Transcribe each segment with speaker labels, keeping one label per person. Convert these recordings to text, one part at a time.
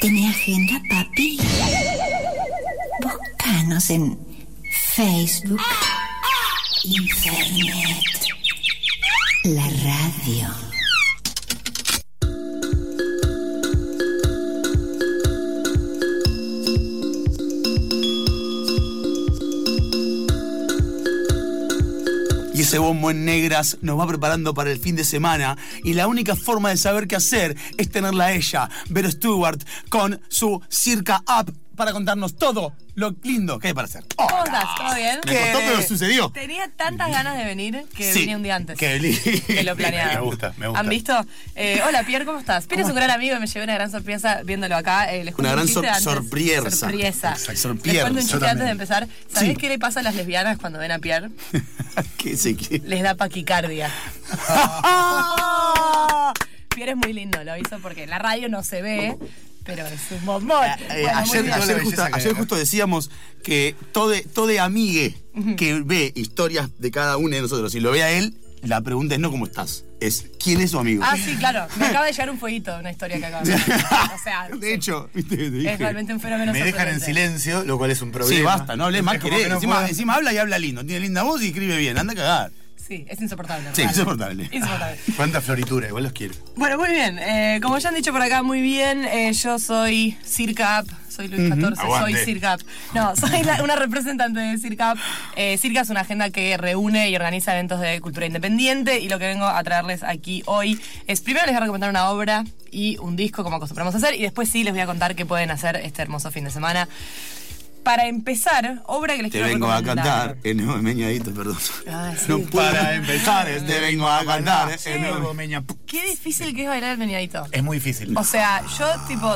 Speaker 1: ¿Tenés agenda, papi? Búscanos en Facebook, Internet, la radio.
Speaker 2: Ese bombo en negras nos va preparando para el fin de semana. Y la única forma de saber qué hacer es tenerla a ella, Vero Stewart, con su Circa Up para contarnos todo lo lindo que hay para hacer.
Speaker 3: ¿Cómo estás? ¿Todo bien?
Speaker 2: Me costó, pero sucedió.
Speaker 3: Tenía tantas ganas de venir que
Speaker 2: Sí.
Speaker 3: vine un día antes.
Speaker 2: Qué lindo.
Speaker 3: Que lo planeaba.
Speaker 4: Me gusta, me gusta.
Speaker 3: ¿Han visto? Eh, hola, Pierre, ¿cómo estás? Pierre es un gran amigo y me llevé una gran sorpresa viéndolo acá. Eh, les cuento
Speaker 2: Una gran
Speaker 3: un chiste
Speaker 2: sor-
Speaker 3: antes.
Speaker 2: sorpriesa.
Speaker 3: Sorpriesa.
Speaker 2: Exacto.
Speaker 3: Les cuento un
Speaker 2: Yo
Speaker 3: chiste antes de
Speaker 4: también.
Speaker 3: empezar. ¿Sabés
Speaker 2: Sí.
Speaker 3: qué le pasa a las lesbianas cuando ven a Pierre?
Speaker 2: ¿Qué qué?
Speaker 3: Les da paquicardia. Pierre es muy lindo, lo hizo porque en la radio no se ve, pero es un bombón.
Speaker 2: Eh, eh,
Speaker 3: Bueno,
Speaker 2: ayer justo,
Speaker 4: que
Speaker 2: ayer justo decíamos que todo, todo amigue que ve historias de cada uno de nosotros y lo ve a él, la pregunta es no cómo estás, es quién es su amigo.
Speaker 3: Ah, sí, claro. Me acaba de llegar un fueguito, una historia que acabo de ver. O sea,
Speaker 2: de hecho, viste, te dije.
Speaker 3: es realmente un fenómeno
Speaker 4: Me dejan en silencio, lo cual es un problema.
Speaker 2: Sí, basta, no hables más que él.
Speaker 4: no
Speaker 2: encima habla y habla lindo. Tiene linda voz y escribe bien. Anda a cagar.
Speaker 3: Sí, es insoportable.
Speaker 2: Sí, insoportable.
Speaker 3: Insoportable.
Speaker 4: Cuánta floritura, igual los quiero.
Speaker 3: Bueno, muy bien. Eh, como ya han dicho por acá muy bien, eh, yo soy Circa. Soy Luis XIV, soy. Circa. No, soy la- una representante de Circa. Eh, Circa es una agenda que reúne y organiza eventos de cultura independiente y lo que vengo a traerles aquí hoy es primero les voy a recomendar una obra y un disco como acostumbramos a hacer y después sí les voy a contar qué pueden hacer este hermoso fin de semana. Para empezar, obra que les
Speaker 2: Te
Speaker 3: quiero
Speaker 2: vengo a cantar en nuevo meñadito, perdón.
Speaker 3: Sí.
Speaker 2: No.
Speaker 4: Para empezar,
Speaker 2: te vengo a cantar
Speaker 4: Sí.
Speaker 2: en nuevo
Speaker 4: Meña.
Speaker 3: Qué difícil que es bailar el meneadito.
Speaker 4: Es muy difícil.
Speaker 3: O sea, yo tipo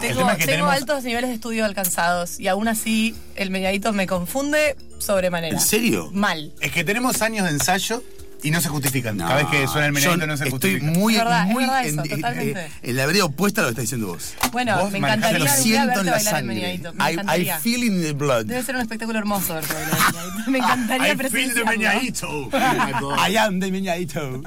Speaker 3: tengo,
Speaker 4: tema es que
Speaker 3: tengo
Speaker 4: tenemos-
Speaker 3: altos niveles de estudio alcanzados y aún así el meneadito me confunde sobremanera.
Speaker 2: ¿En serio?
Speaker 3: Mal.
Speaker 4: Es que tenemos años de ensayo y no se justifican. Cada vez que suena el
Speaker 2: yo
Speaker 4: meneadito no se
Speaker 2: Estoy
Speaker 4: justifica.
Speaker 2: muy,
Speaker 3: Es verdad, es
Speaker 2: muy
Speaker 3: verdad
Speaker 2: en,
Speaker 3: eso,
Speaker 2: en-
Speaker 3: totalmente.
Speaker 2: eh, en la vereda opuesta a lo que estás diciendo vos.
Speaker 3: Bueno,
Speaker 4: Vos
Speaker 3: me encantaría
Speaker 4: lo
Speaker 2: siento en la
Speaker 3: el
Speaker 2: sangre.
Speaker 3: Me
Speaker 2: I, I feel in the blood.
Speaker 3: Debe ser un espectáculo hermoso verte bailar. Me encantaría
Speaker 4: I feel the meñadito.
Speaker 2: I am the meñadito.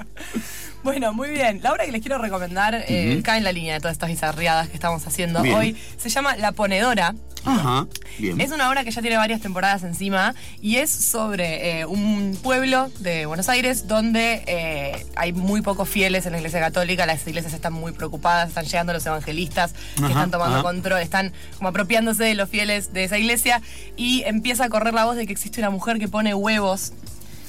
Speaker 3: Bueno, muy bien. La obra que les quiero recomendar eh, cae en la línea de todas estas bizarriadas que estamos haciendo
Speaker 2: Bien.
Speaker 3: hoy. Se llama La Ponedora.
Speaker 2: Ajá. Bien.
Speaker 3: Es una obra que ya tiene varias temporadas encima y es sobre eh, un pueblo de Buenos Aires donde eh, hay muy pocos fieles en la iglesia católica, las iglesias están muy preocupadas, están llegando los evangelistas que
Speaker 2: Ajá,
Speaker 3: están tomando
Speaker 2: ajá.
Speaker 3: control, están como apropiándose de los fieles de esa iglesia y empieza a correr la voz de que existe una mujer que pone huevos,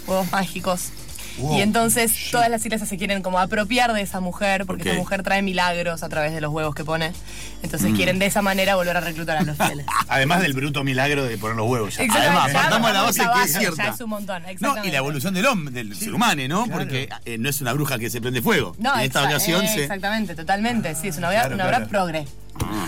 Speaker 3: huevos mágicos.
Speaker 4: Wow.
Speaker 3: Y entonces todas las iglesias se quieren como apropiar de esa mujer porque esa mujer trae milagros a través de los huevos que pone. Entonces
Speaker 2: Mm.
Speaker 3: quieren de esa manera volver a reclutar a los fieles.
Speaker 4: Además del bruto milagro de poner los huevos. ya.
Speaker 2: Además, partamos la base que es cierta.
Speaker 3: Ya es un montón,
Speaker 2: No, y la evolución del hombre, del ser humano, ¿no?
Speaker 4: claro.
Speaker 2: Porque eh, no es una bruja que se prende fuego.
Speaker 3: No,
Speaker 2: en esta ocasión
Speaker 3: eh,
Speaker 2: se.
Speaker 3: Exactamente, totalmente. Sí, es una obra,
Speaker 4: Claro,
Speaker 3: una obra
Speaker 4: claro.
Speaker 3: progre.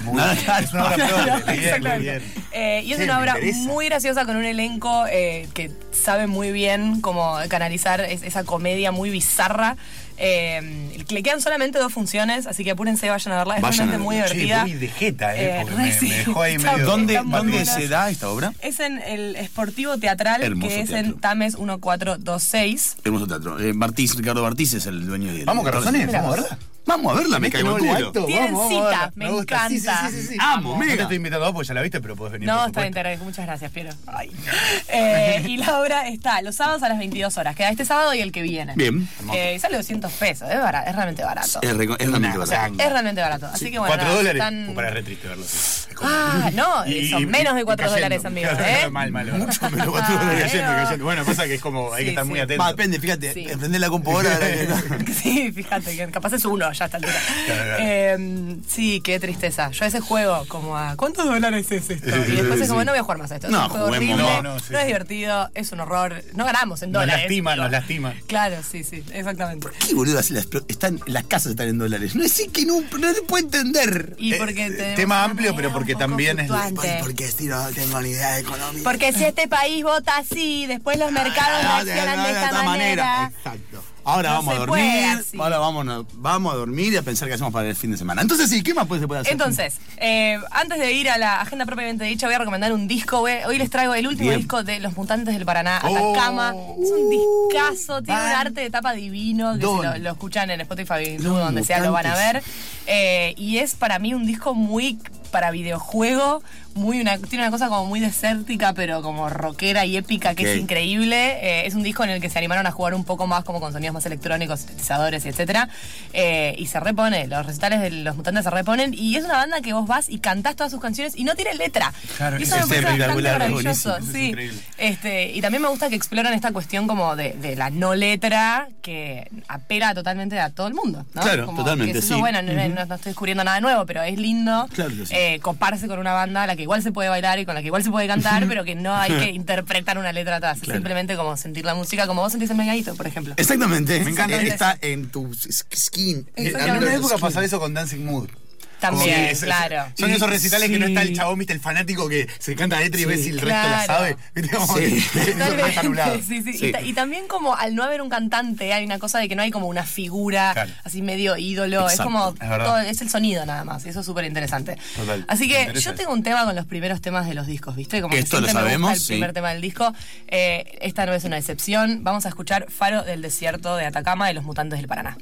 Speaker 4: Muy
Speaker 2: Nada.
Speaker 4: Es una obra muy
Speaker 3: Exactamente. Eh, y es
Speaker 4: Sí,
Speaker 3: una obra muy graciosa con un elenco eh, que sabe muy bien cómo canalizar es- esa comedia muy bizarra. Eh, le quedan solamente dos funciones, así que apúrense, vayan a verla. Es
Speaker 2: Vayan
Speaker 3: realmente muy
Speaker 2: verla.
Speaker 4: Che,
Speaker 3: divertida.
Speaker 4: voy de jeta, eh,
Speaker 3: Eh,
Speaker 4: porque
Speaker 3: re
Speaker 4: me,
Speaker 3: sí.
Speaker 4: me dejó ahí
Speaker 3: Está
Speaker 4: medio...
Speaker 2: ¿Dónde,
Speaker 3: muy
Speaker 2: ¿dónde
Speaker 3: buena.
Speaker 2: se da esta obra?
Speaker 3: Es en el Esportivo Teatral,
Speaker 2: Hermoso
Speaker 3: que es
Speaker 2: teatro.
Speaker 3: en Tames 1426.
Speaker 2: Hermoso teatro. Eh, Bartiz, Ricardo Bartiz es el dueño de
Speaker 4: Vamos,
Speaker 3: Mira
Speaker 4: vamos a
Speaker 3: vos.
Speaker 4: verla.
Speaker 2: Vamos a verla, me caigo el culo.
Speaker 3: Tienen
Speaker 4: Vamos,
Speaker 3: cita,
Speaker 4: vamos
Speaker 3: me
Speaker 4: gusta. Sí, sí,
Speaker 3: encanta.
Speaker 4: sí, sí, sí.
Speaker 2: Amo,
Speaker 4: No
Speaker 2: mega.
Speaker 4: te estoy invitando a vos porque ya la viste, pero podés venir.
Speaker 3: No,
Speaker 4: por
Speaker 3: está bien, te agradezco. Muchas gracias, Piero. Ay. Eh, y la obra está los sábados a las 22 horas. Queda este sábado y el que viene.
Speaker 2: Bien.
Speaker 3: Eh, y sale 200 pesos. Es, barato, es realmente barato.
Speaker 2: Es, realmente barato.
Speaker 3: Es realmente barato. Así que bueno,
Speaker 4: ¿Cuatro
Speaker 3: nada,
Speaker 4: dólares?
Speaker 3: están-
Speaker 4: para re triste verlo. Así.
Speaker 3: Ah, no,
Speaker 4: Y-
Speaker 3: son
Speaker 4: y-
Speaker 3: menos de
Speaker 4: y
Speaker 3: 4
Speaker 4: cayendo.
Speaker 3: dólares, amigos.
Speaker 4: Claro,
Speaker 3: ¿eh?
Speaker 4: Mal, mal.
Speaker 2: Mucho
Speaker 4: mal.
Speaker 2: menos cuatro
Speaker 3: Ah,
Speaker 2: dólares.
Speaker 4: Cayendo,
Speaker 3: pero-
Speaker 4: cayendo. Bueno, pasa que es como, hay
Speaker 3: Sí,
Speaker 4: que estar
Speaker 3: sí.
Speaker 4: muy atento.
Speaker 2: Va, depende, fíjate.
Speaker 3: Sí.
Speaker 2: Prende la computadora. que-
Speaker 3: Sí, fíjate, que capaz es uno ya a esta altura.
Speaker 4: Claro, claro.
Speaker 3: Eh, sí, qué tristeza. Yo a ese juego, como a ¿cuántos dólares es esto? Y después
Speaker 4: sí,
Speaker 3: es como, no voy a jugar más a esto.
Speaker 2: No,
Speaker 3: es un juego horrible,
Speaker 4: No,
Speaker 3: no, es divertido, es un horror. No ganamos en
Speaker 4: Nos
Speaker 3: dólares.
Speaker 4: lastima,
Speaker 3: pero-
Speaker 4: nos lastima.
Speaker 3: Claro, sí, sí, exactamente.
Speaker 2: ¿Qué boludo hace la explo- están, las casas están en dólares? No es así que no, no se puede entender.
Speaker 3: Y porque
Speaker 4: eh, tema amplio, pero
Speaker 3: moneda
Speaker 4: porque también es-.
Speaker 2: Porque si no tengo ni idea de economía.
Speaker 3: Porque si este país vota así, después los mercados
Speaker 2: Ah,
Speaker 3: reaccionan de esta manera.
Speaker 2: Exacto. Ahora
Speaker 3: No
Speaker 2: vamos a dormir. Ahora vamos, vamos a dormir y a pensar qué hacemos para el fin de semana. Entonces, sí, ¿qué más puede- se puede hacer?
Speaker 3: Entonces, eh, antes de ir a la agenda propiamente dicha, voy a recomendar un disco. güey. Hoy les traigo el último
Speaker 2: Bien.
Speaker 3: disco de Los Mutantes del Paraná,
Speaker 4: Oh.
Speaker 3: Atacama. es un discazo, tiene un arte de tapa divino, que
Speaker 4: Don.
Speaker 3: si lo, lo escuchan en Spotify, donde sea, lo van a ver. Eh, y es para mí un disco muy para videojuego, muy una, tiene una cosa como muy desértica, pero como rockera y épica, que es increíble. Eh, es un disco en el que se animaron a jugar un poco más como con sonidos más electrónicos, sintetizadores y etcétera. Eh, y se repone, los recitales de los mutantes se reponen. Y es una banda que vos vas y cantás todas sus canciones y no tiene letra.
Speaker 4: Claro,
Speaker 3: y eso me parece bastante maravilloso.
Speaker 4: es
Speaker 3: sí. Este, y también me gusta que exploran esta cuestión como de, de la no letra que apela totalmente a todo el mundo. ¿no?
Speaker 2: Claro,
Speaker 3: Como
Speaker 2: totalmente,
Speaker 3: que es eso,
Speaker 2: sí.
Speaker 3: bueno, no, no- no estoy descubriendo nada nuevo, pero es lindo
Speaker 2: Claro sí.
Speaker 3: eh, coparse con una banda a la que igual se puede bailar y con la que igual se puede cantar, pero que no hay que interpretar una letra atrás. Es
Speaker 2: Claro.
Speaker 3: simplemente como sentir la música como vos sentís el megadito, por ejemplo.
Speaker 2: Exactamente.
Speaker 4: Me encanta.
Speaker 2: Eh, Está en tu skin.
Speaker 4: En
Speaker 3: Exactamente.
Speaker 4: una época pasaba eso con Dancing Mood.
Speaker 3: También,
Speaker 4: que es- es-
Speaker 3: claro.
Speaker 4: Son esos recitales que no está el chabón, viste, el fanático que se canta letra y ves si el resto la sabe.
Speaker 3: Y, ta- y también como al no haber un cantante hay una cosa de que no hay como una figura
Speaker 4: Claro.
Speaker 3: así medio ídolo, es como
Speaker 4: es
Speaker 3: todo- es el sonido nada más, y eso es súper interesante.
Speaker 4: Total,
Speaker 3: Así que yo tengo un tema con los primeros temas de los discos, ¿viste? Como
Speaker 2: que esto lo
Speaker 3: siempre me
Speaker 2: sabemos,
Speaker 3: gusta el
Speaker 2: sí.
Speaker 3: primer tema del disco. Eh, esta no es una excepción. Vamos a escuchar Faro del Desierto de Atacama de los Mutantes del Paraná.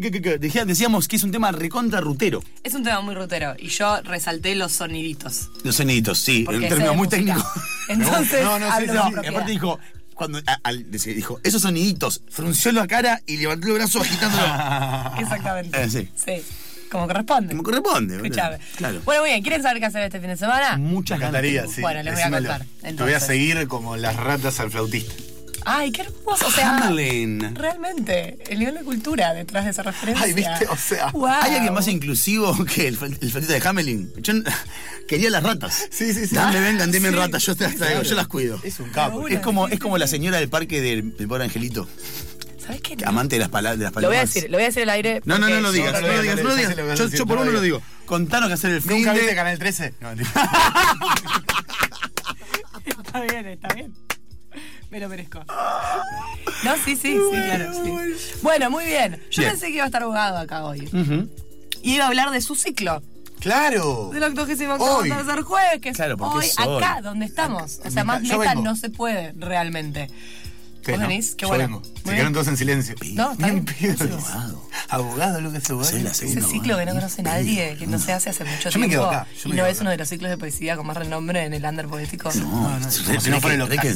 Speaker 2: Decíamos que es un tema recontra rutero.
Speaker 3: Es un tema muy rutero y yo resalté los soniditos.
Speaker 2: Los soniditos, sí, términos
Speaker 3: de
Speaker 2: muy
Speaker 3: música.
Speaker 2: técnicos.
Speaker 3: Entonces,
Speaker 4: No, no, sí, sí, sí.
Speaker 2: Aparte dijo, cuando a- al- decía- dijo, esos soniditos, frunció la cara y levantó el brazo agitándolo.
Speaker 3: Exactamente.
Speaker 2: Eh, sí.
Speaker 3: Sí. Como corresponde.
Speaker 2: Como corresponde.
Speaker 3: Escuchame.
Speaker 2: Claro.
Speaker 3: Bueno, muy bien. ¿Quieren saber qué hacer este fin de semana?
Speaker 2: Muchas
Speaker 4: Me encantaría, sí.
Speaker 3: Bueno, les voy a contar,
Speaker 4: Te voy a seguir como las ratas al flautista.
Speaker 3: Ay, qué hermoso. O sea,
Speaker 2: Hamelin.
Speaker 3: realmente, el nivel de cultura detrás de esa referencia.
Speaker 4: Ay, ¿viste? O sea,
Speaker 3: Wow.
Speaker 2: ¿Hay alguien más inclusivo que el, el flautista de Hamelin? Yo quería las ratas.
Speaker 4: Sí, sí, sí.
Speaker 2: Dame, vengan, denme
Speaker 3: Sí.
Speaker 2: ratas, yo te las traigo, yo las cuido.
Speaker 4: Es un capo.
Speaker 2: Es como, es como la señora del parque del, del pobre angelito,
Speaker 3: ¿Sabes qué?
Speaker 2: que amante de las, pala- de las
Speaker 3: Lo
Speaker 2: palomas.
Speaker 3: voy a decir, lo voy a decir al aire.
Speaker 2: No, no, no lo digas, no
Speaker 4: no,
Speaker 2: lo
Speaker 4: no,
Speaker 2: digas,
Speaker 4: no,
Speaker 2: no lo
Speaker 4: no,
Speaker 2: digas.
Speaker 4: no, no,
Speaker 2: Yo,
Speaker 4: no,
Speaker 2: yo
Speaker 4: no,
Speaker 2: por
Speaker 4: no,
Speaker 2: uno
Speaker 4: no,
Speaker 2: lo digo. Contanos que hacer el fin
Speaker 4: ¿Nunca
Speaker 2: de...
Speaker 4: viste Canal 13? No.
Speaker 3: Está bien, está bien. Me lo merezco. No, sí, sí, sí, claro. sí. Bueno, muy bien. Yo
Speaker 2: Bien.
Speaker 3: pensé que iba a estar abogado acá hoy.
Speaker 2: Ujú.
Speaker 3: Y iba a hablar de su ciclo.
Speaker 4: ¡Claro!
Speaker 3: Del octogésimo
Speaker 4: Hoy.
Speaker 3: tercer jueves, que es
Speaker 2: Claro, porque
Speaker 3: hoy,
Speaker 2: es hoy.
Speaker 3: acá, donde estamos. O sea, más
Speaker 4: yo
Speaker 3: meta
Speaker 4: vengo.
Speaker 3: no se puede realmente.
Speaker 4: ¿Qué,
Speaker 3: ¿Vos
Speaker 4: no?
Speaker 3: venís? Qué
Speaker 4: Yo
Speaker 3: bueno.
Speaker 4: vengo. Se quedaron todos en silencio.
Speaker 3: No, está
Speaker 4: Bien.
Speaker 2: Abogado.
Speaker 4: Abogado, Lucas Abogado.
Speaker 2: La
Speaker 3: Ese
Speaker 2: segunda.
Speaker 3: ciclo que no conoce nadie, que no se hace hace mucho
Speaker 4: Yo me
Speaker 3: tiempo.
Speaker 4: quedo acá, yo
Speaker 3: y
Speaker 4: me
Speaker 3: no
Speaker 4: quedo
Speaker 3: es
Speaker 4: acá.
Speaker 3: uno de los ciclos de poesía con más renombre en el under poético.
Speaker 2: No,
Speaker 4: no,
Speaker 2: es
Speaker 4: como
Speaker 2: re-
Speaker 4: si no
Speaker 2: re
Speaker 4: fuera
Speaker 2: que-
Speaker 4: lo
Speaker 2: re que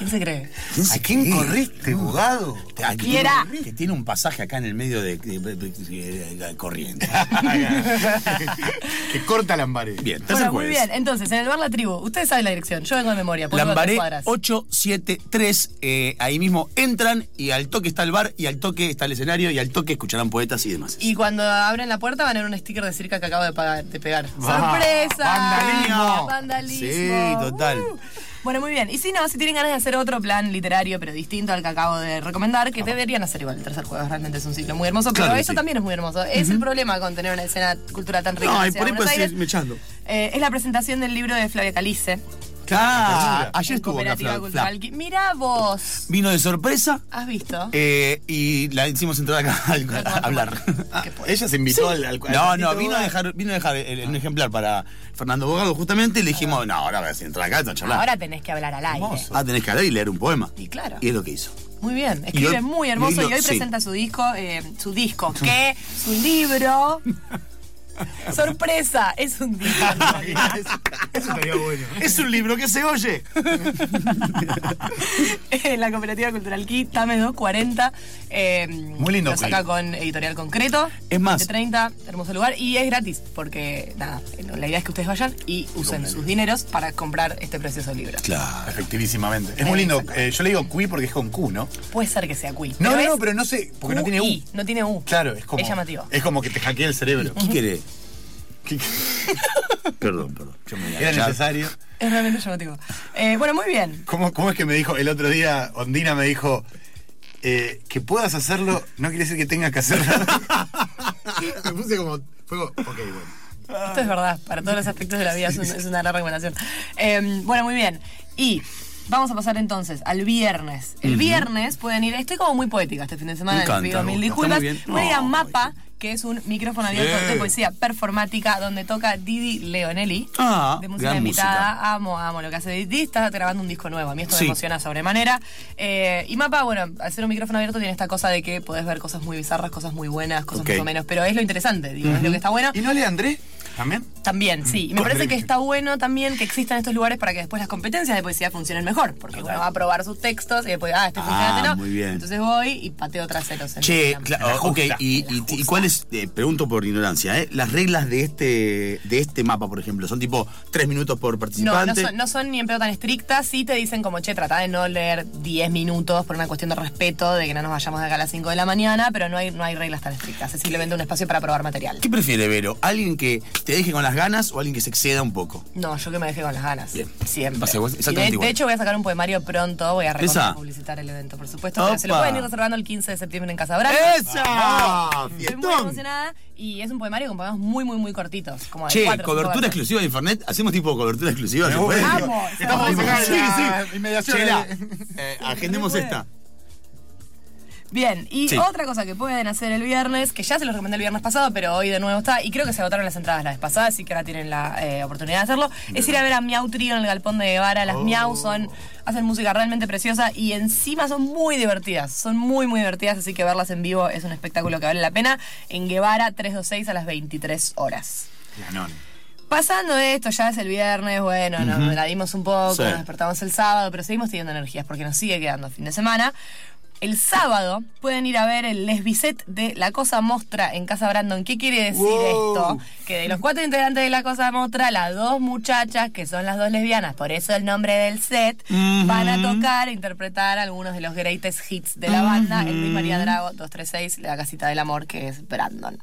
Speaker 3: ¿Quién se cree?
Speaker 2: ¿Quién se
Speaker 4: ¿A quién
Speaker 2: cree?
Speaker 4: corriste, abogado?
Speaker 2: Ah, que
Speaker 3: Quiera.
Speaker 2: tiene- Que tiene un pasaje acá en el medio de, de- de- de- de- de corriente.
Speaker 4: que corta Lambaré.
Speaker 2: Bien,
Speaker 3: Bueno, muy bien. Entonces, en el bar La Tribu, ustedes saben la dirección. Yo vengo de memoria.
Speaker 2: Lambaré
Speaker 3: cuadras.
Speaker 2: 873, eh, ahí mismo entran y al toque está el bar y al toque está el escenario y al toque escucharán poetas y demás.
Speaker 3: Y cuando abren la puerta van a ver un sticker de circa que acabo de, pagar- de pegar.
Speaker 4: Va.
Speaker 3: ¡Sorpresa!
Speaker 4: Vandalismo.
Speaker 3: Vandalismo.
Speaker 2: Sí, total.
Speaker 3: Uh. Bueno, muy bien. Y si no, si tienen ganas de hacer otro plan literario, pero distinto al que acabo de recomendar, que deberían hacer igual el tercer juego. Realmente es un ciclo muy hermoso, pero
Speaker 2: Claro sí.
Speaker 3: también es muy hermoso. Es el problema con tener una escena cultural tan rica.
Speaker 2: No, y por ahí mechando.
Speaker 3: Eh, es la presentación del libro de Flavia Calice.
Speaker 2: Claro, ayer
Speaker 3: en
Speaker 2: estuvo acá
Speaker 3: Cooperativa
Speaker 2: Fla-
Speaker 3: Cultural. Mira vos.
Speaker 2: Vino de sorpresa
Speaker 3: ¿Has visto?
Speaker 2: eh, y la hicimos entrar acá a, a hablar.
Speaker 4: Ah, ella se invitó al, al- al
Speaker 2: No, no, vino a dejar, vino a dejar el- un ejemplar para Fernando Bogado justamente y le dijimos, no, ahora vas a entrar acá, a charlar.
Speaker 3: Ahora tenés que hablar al aire.
Speaker 4: Hermoso.
Speaker 2: Ah, tenés que hablar y leer un poema.
Speaker 3: Y claro.
Speaker 2: Y es lo que hizo.
Speaker 3: Muy bien, escribe
Speaker 2: hoy-
Speaker 3: muy hermoso
Speaker 2: y
Speaker 3: y
Speaker 2: hoy
Speaker 3: hoy,
Speaker 2: lo- sí.
Speaker 3: presenta su disco, eh, su disco, ¿qué? Su libro. Sorpresa, es un realidad.
Speaker 4: Eso estaría bueno.
Speaker 2: Es un libro que se oye.
Speaker 3: En la Cooperativa Cultural Key, Tame 240. Eh,
Speaker 4: Muy lindo
Speaker 3: Lo saca con editorial concreto.
Speaker 2: Es más-
Speaker 3: De 30, hermoso lugar. Y es gratis, porque nada, la idea es que ustedes vayan y usen sus dineros para comprar este precioso libro.
Speaker 2: Claro.
Speaker 4: Efectivísimamente. Es muy lindo. Eh, yo le digo Cui porque es con Q, ¿no?
Speaker 3: Puede ser que sea Cui.
Speaker 4: No, no, no, pero no sé, porque no tiene U.
Speaker 3: No tiene U.
Speaker 4: Claro, es como.
Speaker 3: Es llamativo.
Speaker 4: Es como que te hackea el cerebro.
Speaker 2: ¿Qué querés?
Speaker 4: ¿Qué-
Speaker 2: Perdón, perdón. Yo me voy a
Speaker 4: Era necesario.
Speaker 3: Es realmente llamativo. Eh, bueno, muy bien.
Speaker 4: ¿Cómo, ¿Cómo es que me dijo el otro día, Ondina me dijo, eh, que puedas hacerlo no quiere decir que tengas que hacerlo? me puse como, fue como, ok, bueno.
Speaker 3: Esto es verdad, para todos los aspectos de la vida es, un- es una gran recomendación. Eh, bueno, muy bien. Y vamos a pasar entonces al viernes. El viernes pueden ir, estoy como muy poética este fin de semana,
Speaker 2: Me encanta,
Speaker 3: les pido
Speaker 2: me
Speaker 3: mil disculpas. Pueden ir a Mapa, que es un micrófono abierto de poesía performática donde toca Didi Leonelli.
Speaker 2: Ah,
Speaker 3: de música invitada. Amo, amo lo que hace Didi. Está grabando un disco nuevo. A mí esto
Speaker 2: Sí.
Speaker 3: me emociona sobremanera. Eh, y Mapa, bueno, al ser un micrófono abierto tiene esta cosa de que podés ver cosas muy bizarras, cosas muy buenas, cosas más o menos. Pero es lo interesante, digo, es lo que está bueno.
Speaker 4: ¿Y no lee Andrés? ¿También?
Speaker 3: También, sí. Y me parece que está bueno también que existan estos lugares para que después las competencias de poesía funcionen mejor. Porque uno va a probar sus textos y después, ah, este funciona,
Speaker 2: Ah,
Speaker 3: este no.
Speaker 2: muy bien.
Speaker 3: Entonces voy y pateo traseros. en
Speaker 2: Che,
Speaker 4: La
Speaker 2: ok, y, y-
Speaker 3: justa.
Speaker 2: y eh, pregunto por ignorancia, ¿eh? las reglas de este de este mapa, por ejemplo, son tipo tres minutos por
Speaker 3: No, no
Speaker 2: participante.
Speaker 3: son, no son ni en pedo tan estrictas, sí te dicen como, che, trata de no leer 10 minutos por una cuestión de respeto, de que no nos vayamos de acá a las 5 de la mañana, pero no hay, no hay reglas tan estrictas, es simplemente un espacio para probar material.
Speaker 2: ¿Qué prefiere, Vero? ¿Alguien que te deje con las ganas o alguien que se exceda un poco?
Speaker 3: No, yo que me dejé con las ganas.
Speaker 2: Bien.
Speaker 3: Siempre.
Speaker 2: Exactamente
Speaker 3: de,
Speaker 2: igual.
Speaker 3: de hecho, voy a sacar un poemario pronto, voy a publicitar el evento, por supuesto. Pero se lo pueden ir reservando el 15 de septiembre en Casa Brava.
Speaker 2: ¡Esa! ¡Fiestón!
Speaker 3: Emocionada y es un poemario con poemas muy, muy, muy cortitos. Como de
Speaker 2: Che,
Speaker 3: cuatro,
Speaker 2: cobertura exclusiva de Internet. ¿Hacemos tipo cobertura exclusiva?
Speaker 3: Vamos,
Speaker 4: Estamos en
Speaker 2: Sí,
Speaker 4: la
Speaker 2: sí.
Speaker 4: inmediación
Speaker 2: Chela, eh, agendemos esta.
Speaker 3: Bien, y
Speaker 2: Sí.
Speaker 3: otra cosa que pueden hacer el viernes, que ya se los recomendé el viernes pasado, pero hoy de nuevo está, y creo que se agotaron las entradas la vez pasada, así que ahora tienen la eh, oportunidad de hacerlo, es ir a ver a Miau Trio en el Galpón de Guevara. Las Miau son, hacen música realmente preciosa y encima son muy divertidas, son muy, muy divertidas, así que verlas en vivo es un espectáculo que vale la pena. En Guevara 326 a las 23 horas.
Speaker 4: Ganón.
Speaker 3: Pasando de esto, ya es el viernes, bueno, nos la dimos un poco,
Speaker 2: Sí.
Speaker 3: nos despertamos el sábado, pero seguimos teniendo energías porque nos sigue quedando fin de semana. El sábado pueden ir a ver el Les Biset de La Cosa Mostra en Casa Brandon. ¿Qué quiere decir
Speaker 2: Wow.
Speaker 3: esto? Que de los cuatro integrantes de La Cosa Mostra, las dos muchachas, que son las dos lesbianas, por eso el nombre del set, van a tocar e interpretar algunos de los greatest hits de la banda. El Luis María Drago 236, La Casita del Amor, que es Brandon.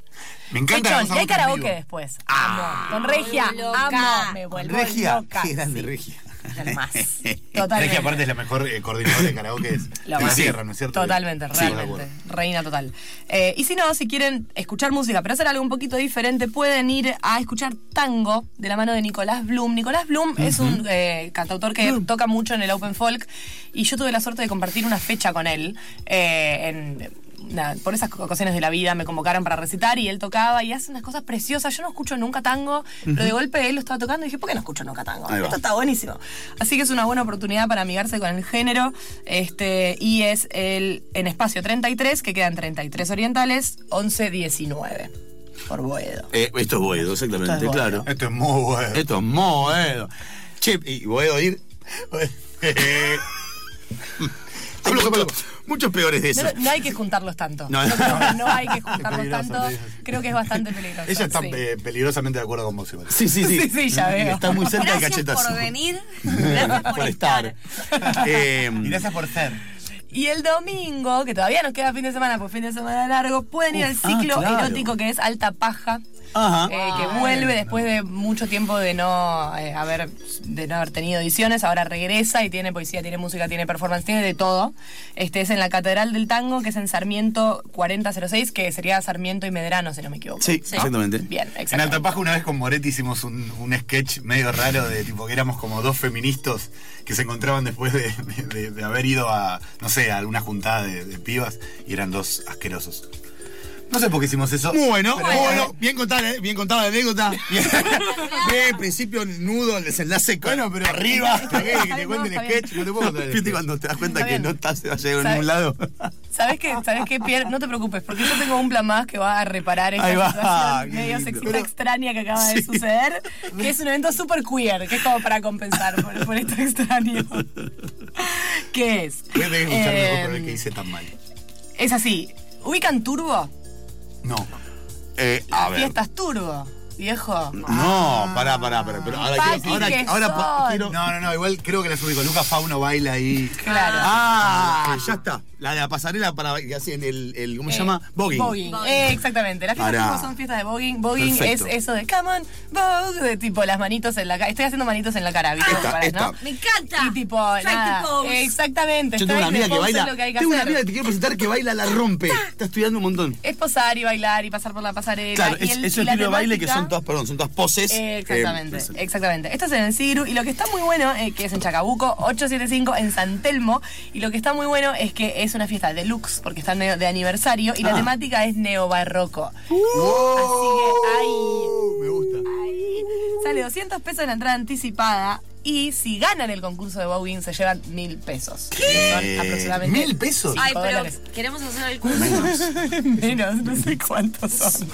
Speaker 4: Me encanta la
Speaker 3: Pechón,
Speaker 4: cosa
Speaker 3: y hay karaoke después. Amo. Con Regia, amo. Me vuelvo
Speaker 2: Regia.
Speaker 3: loca.
Speaker 2: Qué grande,
Speaker 3: Sí.
Speaker 2: Regia.
Speaker 3: El más. Totalmente.
Speaker 4: aparte es la mejor eh, coordinadora de karaoke es
Speaker 3: Lo
Speaker 4: de la
Speaker 3: más.
Speaker 4: sierra, ¿no es cierto?
Speaker 3: Totalmente, realmente. Reina total. Eh, y si no, si quieren escuchar música, pero hacer algo un poquito diferente, pueden ir a escuchar tango de la mano de Nicolás Blum. Nicolás Blum es un eh, cantautor que toca mucho en el Open Folk y yo tuve la suerte de compartir una fecha con él. eh, en- nada, por esas ocasiones de la vida me convocaron para recitar y él tocaba y hace unas cosas preciosas. Yo no escucho nunca tango, pero de golpe él lo estaba tocando y dije, ¿por qué no escucho nunca tango? Esto está buenísimo. Así que es una buena oportunidad para amigarse con el género. Este, y es el en espacio 33, que quedan 33 orientales, 11, 19. Por Boedo.
Speaker 2: Eh, esto es Boedo, exactamente,
Speaker 3: Esto es Boedo.
Speaker 2: claro.
Speaker 4: Esto es muy bueno.
Speaker 2: Esto es Boedo. Che, y Boedo ir. Hay muchos, muchos peores de eso.
Speaker 3: No, no hay que juntarlos tanto.
Speaker 2: No,
Speaker 3: hay que juntarlos tanto. Creo que es bastante peligroso.
Speaker 4: Ella está
Speaker 3: sí.
Speaker 4: eh, peligrosamente de acuerdo con vos igual.
Speaker 2: Sí, sí, sí.
Speaker 3: Sí, sí, ya veo.
Speaker 2: Está muy cerca
Speaker 5: Gracias
Speaker 2: cachetazo.
Speaker 5: por venir. Gracias por,
Speaker 2: por
Speaker 5: estar.
Speaker 2: estar. Eh,
Speaker 4: Y gracias por ser.
Speaker 3: Y el domingo, que todavía nos queda fin de semana, pues fin de semana largo, pueden ir al
Speaker 2: ah,
Speaker 3: ciclo
Speaker 2: claro.
Speaker 3: erótico que es Alta Paja.
Speaker 2: Ajá.
Speaker 3: eh, que vuelve después de mucho tiempo de no eh, haber de no haber tenido ediciones, ahora regresa y tiene poesía, tiene música, tiene performance, tiene de todo. Este es en la Catedral del Tango, que es en Sarmiento 4006, que sería Sarmiento y Medrano, si no me equivoco.
Speaker 2: Sí, exactamente.
Speaker 3: Bien,
Speaker 4: En
Speaker 3: exacto.
Speaker 4: Altapaja una vez con Moretti hicimos un, un sketch medio raro de tipo que éramos como dos feministas que se encontraban después de, de- de- de haber ido a, no sé, a alguna juntada de, de pibas y eran dos asquerosos. No sé por qué hicimos eso.
Speaker 2: Muy bueno, muy bueno. Bien contada, ¿eh? Bien contada la anécdota. Bien. Bien, principio nudo, el desenlace
Speaker 4: Bueno, pero
Speaker 2: arriba.
Speaker 4: Que te cuente el sketch, no te puedo contar
Speaker 2: Viste cuando te das cuenta que no estás a llegar a
Speaker 3: ¿Sabe-
Speaker 2: ningún lado.
Speaker 3: ¿Sabes qué? ¿Sabes qué, Pierre? No te preocupes, porque yo tengo un plan más que va a reparar esta
Speaker 2: Ahí va,
Speaker 3: situación medio sexista
Speaker 2: Pero-
Speaker 3: extraña que acaba de
Speaker 2: Sí.
Speaker 3: suceder, que es un evento súper queer, que es como para compensar por, por esto extraño. ¿Qué es?
Speaker 4: Voy a tener que escuchar
Speaker 3: Eh,
Speaker 4: mejor por el que hice tan mal.
Speaker 3: Es así. ¿Ubican Turbo?
Speaker 4: No.
Speaker 2: Eh, a ver.
Speaker 3: Fiestas Turbo, viejo.
Speaker 2: No, pará, pará, pará. Pero ahora
Speaker 3: Paqui,
Speaker 2: quiero. Ahora,
Speaker 3: que
Speaker 2: ahora pa-
Speaker 3: son.
Speaker 2: quiero.
Speaker 4: No, no, no, igual creo que la ubico. Lucas Fauno baila ahí.
Speaker 3: Claro.
Speaker 2: Ah, ya está. La de la pasarela para que hacen el, el. ¿Cómo se
Speaker 3: Eh,
Speaker 2: llama? Voguing.
Speaker 3: Voguing. Eh, exactamente. Las fiestas turbo son fiestas de. Voguing
Speaker 2: Perfecto.
Speaker 3: es eso de come on, vogue, de tipo las manitos en la cara. Estoy haciendo manitos en la cara, ¿viste?
Speaker 2: Esta,
Speaker 3: Para,
Speaker 2: esta.
Speaker 3: ¿no?
Speaker 5: Me encanta.
Speaker 3: Y tipo, nada,
Speaker 5: pose.
Speaker 3: exactamente.
Speaker 2: Yo tengo una amiga que baila.
Speaker 3: que que
Speaker 2: Tengo una amiga que te quiero presentar que baila la rompe. Está estudiando un montón.
Speaker 3: Es posar y bailar y pasar por la pasarela.
Speaker 2: Claro,
Speaker 3: y
Speaker 2: es,
Speaker 3: el-
Speaker 2: es
Speaker 3: y
Speaker 2: un
Speaker 3: la
Speaker 2: estilo de baile que son todas, perdón, son todas poses.
Speaker 3: Eh, exactamente, exactamente. Esto es en el Ciru y lo que está muy bueno, eh, que es en Chacabuco, 875 en San Telmo, y lo que está muy bueno es que es una fiesta deluxe porque está de, de aniversario y la
Speaker 2: Ah.
Speaker 3: temática es neobarroco.
Speaker 4: Uh, Me gusta.
Speaker 3: Ahí sale 200 pesos en la entrada anticipada y si ganan el concurso de Bowing se llevan mil pesos. Que Son aproximadamente
Speaker 4: ¿Mil pesos?
Speaker 5: Ay, pero
Speaker 3: dólares.
Speaker 5: queremos hacer el curso.
Speaker 3: Menos, no sé cuántos son.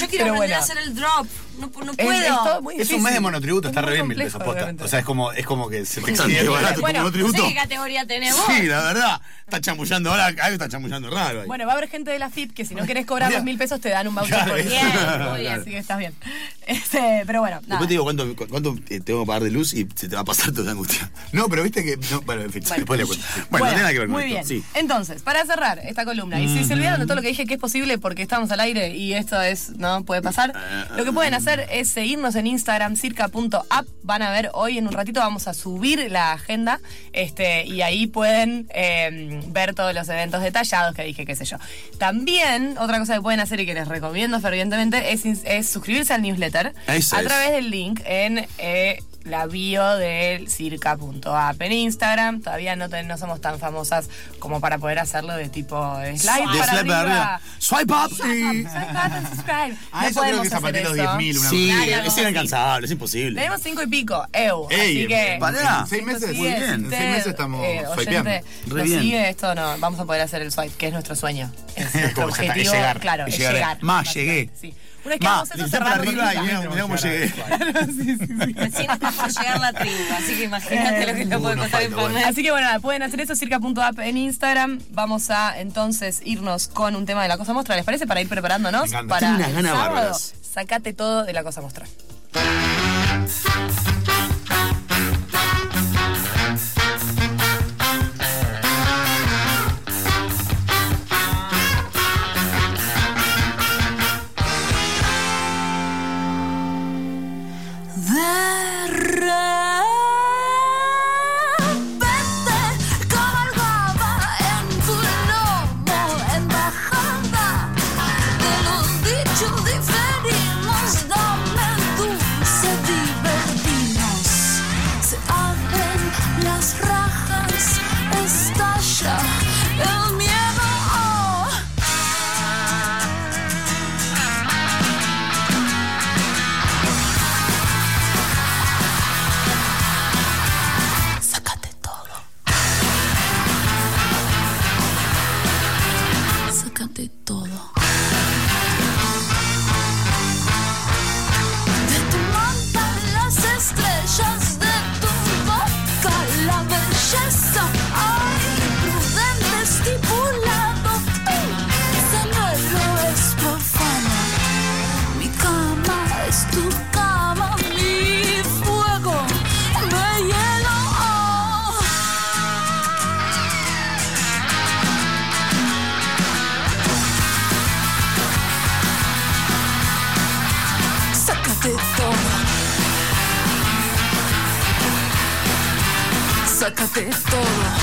Speaker 5: Yo quiero
Speaker 3: Pero
Speaker 5: aprender
Speaker 3: bueno.
Speaker 5: a hacer el drop. No, no
Speaker 3: Es-
Speaker 5: puedo.
Speaker 3: es todo muy
Speaker 4: Es un mes de monotributo,
Speaker 3: Es
Speaker 4: está re bien mil pesos posta. O sea, es como, es como que se te extiende.
Speaker 2: barato
Speaker 3: Bueno,
Speaker 2: como
Speaker 5: no sé
Speaker 2: tributo.
Speaker 5: qué categoría tenés vos.
Speaker 2: Sí, la verdad. Está chamullando ahora, algo está chamullando raro ahí.
Speaker 3: Bueno, va a haber gente de la FIP que si no querés cobrar los mil pesos te dan un voucher
Speaker 4: Claro,
Speaker 3: por.
Speaker 5: Bien, muy bien.
Speaker 3: Así que estás bien. Este, pero bueno, nada.
Speaker 2: Después te digo cuánto, cuánto eh, tengo que pagar de luz y se te va a pasar toda la angustia.
Speaker 4: No, pero viste que. no, bueno, en fin,
Speaker 3: Bueno.
Speaker 4: después le cuento.
Speaker 2: Bueno, no tiene nada que ver con
Speaker 3: muy
Speaker 2: esto,
Speaker 3: bien.
Speaker 2: sí.
Speaker 3: Entonces, para cerrar esta columna, y si se olvidaron de todo lo que dije que es posible porque estamos al aire y esto es, ¿no? Puede pasar, lo que pueden hacer hacer es seguirnos en Instagram, circa.app. Van a ver hoy en un ratito vamos a subir la agenda este, y ahí pueden eh, ver todos los eventos detallados que dije, qué sé yo. También, otra cosa que pueden hacer y que les recomiendo fervientemente es, suscribirse al newsletter a
Speaker 2: es.
Speaker 3: través del link en eh, la bio del circa.app en Instagram. Todavía no, ten- no somos tan famosas como para poder hacerlo de tipo de slide
Speaker 2: De
Speaker 3: para
Speaker 2: slide para
Speaker 3: arriba.
Speaker 2: arriba. Swipe up.
Speaker 3: Swipe up, swipe up and subscribe.
Speaker 4: Ah,
Speaker 3: no
Speaker 4: eso creo que es a
Speaker 3: hacer
Speaker 4: partir de los
Speaker 3: eso.
Speaker 4: 10.000, una
Speaker 2: Sí,
Speaker 3: Claro,
Speaker 2: es
Speaker 3: sí.
Speaker 2: inalcanzable, es imposible.
Speaker 3: Tenemos cinco y pico, eu.
Speaker 4: Ey,
Speaker 3: así que.
Speaker 4: en seis meses,
Speaker 3: Esto
Speaker 4: muy bien.
Speaker 3: si
Speaker 4: En
Speaker 3: usted,
Speaker 4: seis meses estamos
Speaker 3: eh,
Speaker 4: swipeando.
Speaker 3: oyente,
Speaker 2: Re bien.
Speaker 3: sigue esto, no, vamos a poder hacer el swipe, que es nuestro sueño. Es nuestro
Speaker 4: está, es
Speaker 3: objetivo,
Speaker 4: llegar,
Speaker 3: claro,
Speaker 2: es
Speaker 3: es
Speaker 2: llegar.
Speaker 3: llegar.
Speaker 2: Más, llegué.
Speaker 3: Sí. Una vez que
Speaker 2: Ma,
Speaker 3: hagamos eso, cerramos
Speaker 2: arriba y
Speaker 3: el
Speaker 2: mirá,
Speaker 3: día.
Speaker 2: mirá cómo llegué.
Speaker 5: Recién está por llegar la tribu, así que imagínate lo que nos puede pasar en
Speaker 4: bueno.
Speaker 3: Así que bueno, pueden hacer eso, circa.app en Instagram. Vamos a entonces irnos con un tema de la cosa muestra, ¿les parece? Para ir preparándonos para
Speaker 2: Tengo unas
Speaker 3: el
Speaker 2: ganas
Speaker 3: sábado.
Speaker 2: bárbaras.
Speaker 3: Sacate todo de la cosa muestra.
Speaker 6: Sácate todo.